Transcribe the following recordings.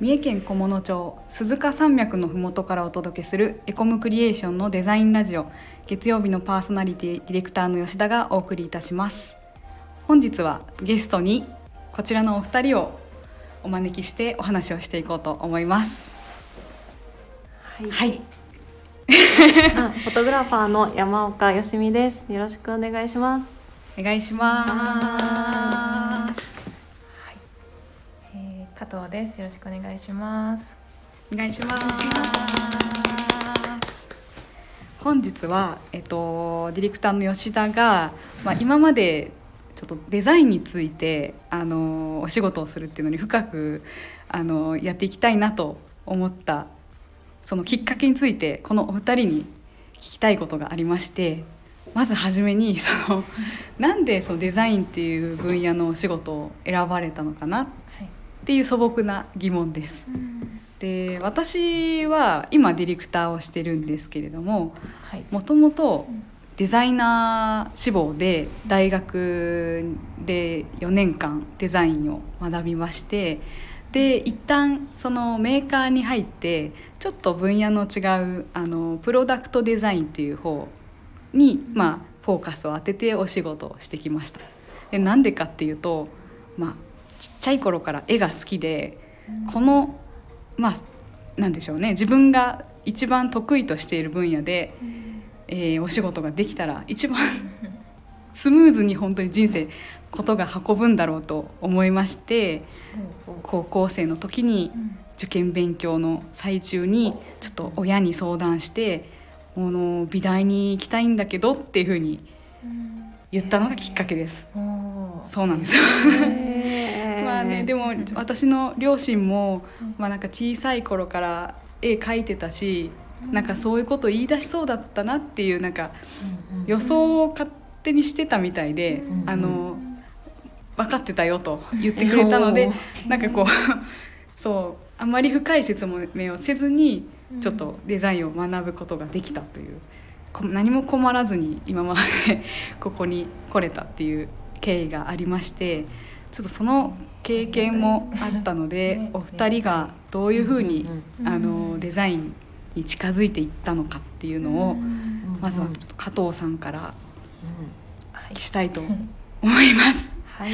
三重県菰野町鈴鹿山脈のふもとからお届けするエコムクリエーションのデザインラジオ。月曜日のパーソナリティディレクターの吉田がお送りいたします。本日はゲストにこちらのお二人をお招きしてお話をしていこうと思います。はい、はい。あ フォトグラファーの山岡よしみです。よろしくお願いします。お願いします。えー、加藤です。よろしくお願いします。お願いします本日は、えっと、ディレクターの吉田が、まあ、今までちょっとデザインについてあのお仕事をするっていうのに深くあのやっていきたいなと思ったそのきっかけについてこのお二人に聞きたいことがありましてまず初めにそのなんでそのデザインっていう分野のお仕事を選ばれたのかなっはい。ていう素朴な疑問です。で私は今ディレクターをしてるんですけれどもはい。もともとデザイナー志望で大学で4年間デザインを学びましてで一旦そのメーカーに入ってちょっと分野の違うあのプロダクトデザインっていう方に、まあ、フォーカスを当ててお仕事をしてきました。でなんでかっていうと、まあ、ちっちゃい頃から絵が好きでこのまあなんでしょうね。自分が一番得意としている分野で、えーお仕事ができたら一番スムーズに本当に人生ことが運ぶんだろうと思いまして高校生の時に受験勉強の最中にちょっと親に相談して「あの美大に行きたいんだけど」っていうふうに言ったのがきっかけです。そうなんですよ まあねでもも私の両親も、まあ、なんか小さい頃から絵描いてたしなんかそういうこと言い出しそうだったなっていうなんか予想を勝手にしてたみたいで、うんあの分かってたよと言ってくれたのでなんかこう そうあまり深い説明をせずにちょっとデザインを学ぶことができたという。こ何も困らずに今まで ここに来れたっていう経緯がありましてちょっとその経験もあったのでねお二人がどういうふうにうんあのデザインに近づいていったのかっていうのをまずはちょっと加藤さんからしたいと思います。はい。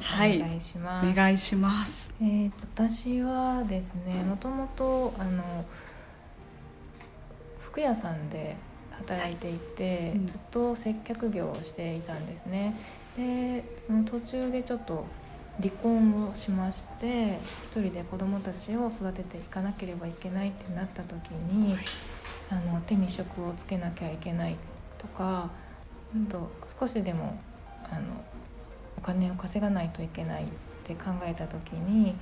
はい。お願いします。お願いします。えー、私はですねもともとあの服屋さんで働いていて、うん。ずっと接客業をしていたんですね。でその途中でちょっと離婚をしまして一人で子供たちを育てていかなければいけないってなった時にあの手に職をつけなきゃいけないとか、うんと少しでもあのお金を稼がないといけないって考えた時に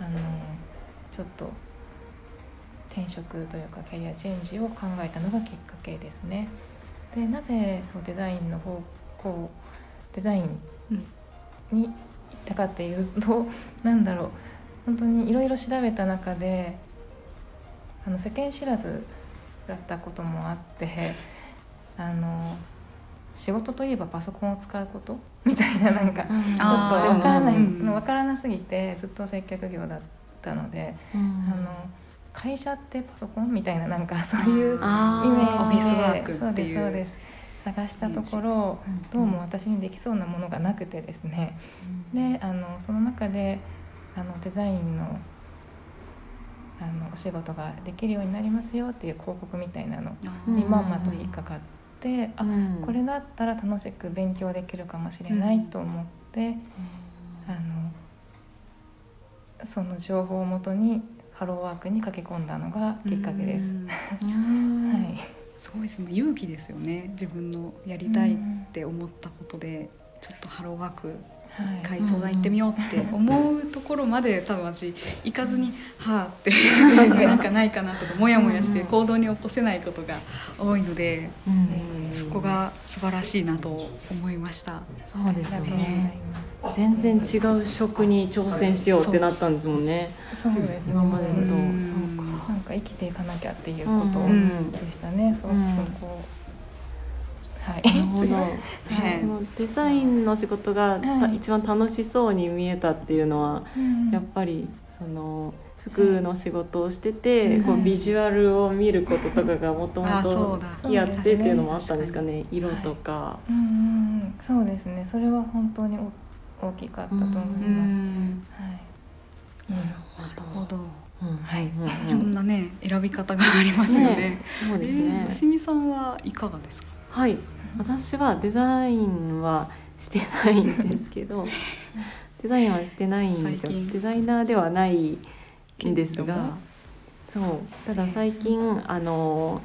あのちょっと転職というかキャリアチェンジを考えたのがきっかけですね。でなぜそうデザインの方向デザインに行ったかっていうと なんだろう。本当にいろいろ調べた中であの世間知らずだったこともあって あの仕事といえばパソコンを使うこと？みたいななんかちょっと分からない、うん分からなすぎてずっと接客業だったので、あの会社ってパソコン？みたいななんかそういうイメあージで。オフィスワークっていう。そうですそうです探したところどうも私にできそうなものがなくてですね。であのその中であのデザインのあのお仕事ができるようになりますよっていう広告みたいなのにまんまと引っかかって、あこれだったら楽しく勉強できるかもしれないと思って、あのその情報をもとにハローワークに駆け込んだのがきっかけです。うん。はい、すごいですね。勇気ですよね。自分のやりたいって思ったことで、ちょっとハローワーク回相談行ってみようって思うところまで多分私行かずに「はあ」って なんかないかなとかモヤモヤして行動に起こせないことが多いのでそこが素晴らしいなと思いました。そうですよね。全然違う職に挑戦しようってなったんですもんね。そうですね。今までのと。うん。そうか。なんか生きていかなきゃっていうことうん。でしたね。そううん。そこはい。なるほど、はい。そのデザインの仕事がたはい一番楽しそうに見えたっていうのはうん。やっぱりその服の仕事をしてて、うんこうビジュアルを見ることとかがもともと好きやってっていうのもあったんですかね。色とか。うんうんそうですね。それは本当にお大きかったと思います、うん。はい、うん。なるほど。うん。はい。いろんなね選び方がありますよね。そうですえーね。よしみさんはいかがですか？はい、私はデザインはしてないんですけど デザインはしてないんですよ。デザイナーではないんですがそう。ただ最近あの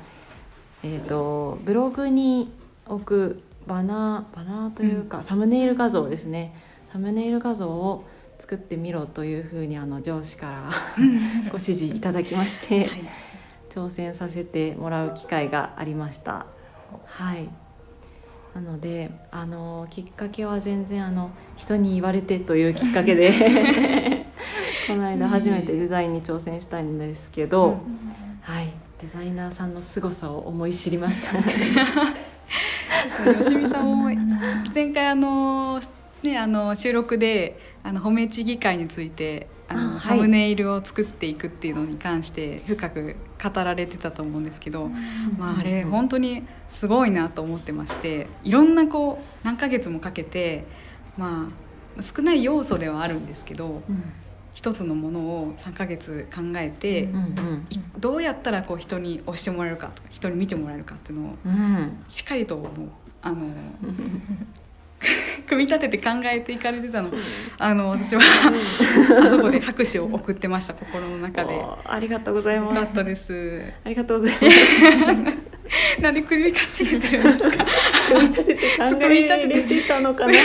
えっ、とブログに置くバナーバナーというか、サムネイル画像ですね。サムネイル画像を作ってみろというふうにあの上司から ご指示いただきまして、はい。挑戦させてもらう機会がありました。はい。なので、あのきっかけは全然あの人に言われてというきっかけで この間初めてデザインに挑戦したんですけど、うんはい、デザイナーさんの凄さを思い知りました。そうよしみさんも前回あのねあの収録であの褒め地議会についてあのあはい。サムネイルを作っていくっていうのに関して深く語られてたと思うんですけど、まあ、あれ本当にすごいなと思ってましていろんなこう何ヶ月もかけて、まあ、少ない要素ではあるんですけどうん。一つのものを3ヶ月考えて、うんうんいどうやったらこう人に押してもらえるかとか人に見てもらえるかっていうのをうん。しっかりともう。あの 組み立てて考えていかれてたのあの私はあそこで拍手を送ってました心の中で。おありがとうございます。ったです。ありがとうございます。なんで組み立ててるんですか？組み立てて考えれてたのかな。わ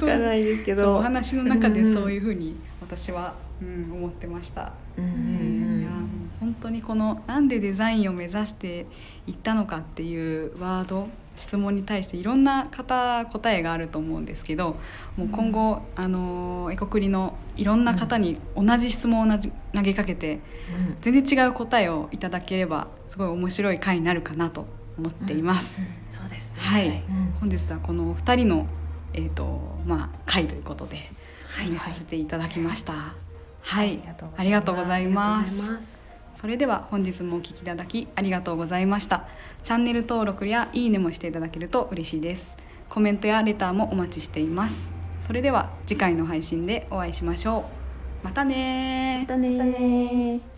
からな？いですけそうど。お話の中でそういうふうに私は、うん、思ってました。うんうん本当にこのなんでデザインを目指していったのかっていうワード質問に対していろんな方答えがあると思うんですけどもう今後、あのエコクリのいろんな方に同じ質問を投げかけてうん全然違う答えをいただければすごい面白い回になるかなと思っています。そうですね。はい、うん本日はこのお二人の、えーとまあ、回ということで進めさせていただきました。はい。ありがとうございます。それでは本日もお聴きいただきありがとうございました。チャンネル登録やいいねもしていただけると嬉しいです。コメントやレターもお待ちしています。それでは次回の配信でお会いしましょう。またねーまたねー。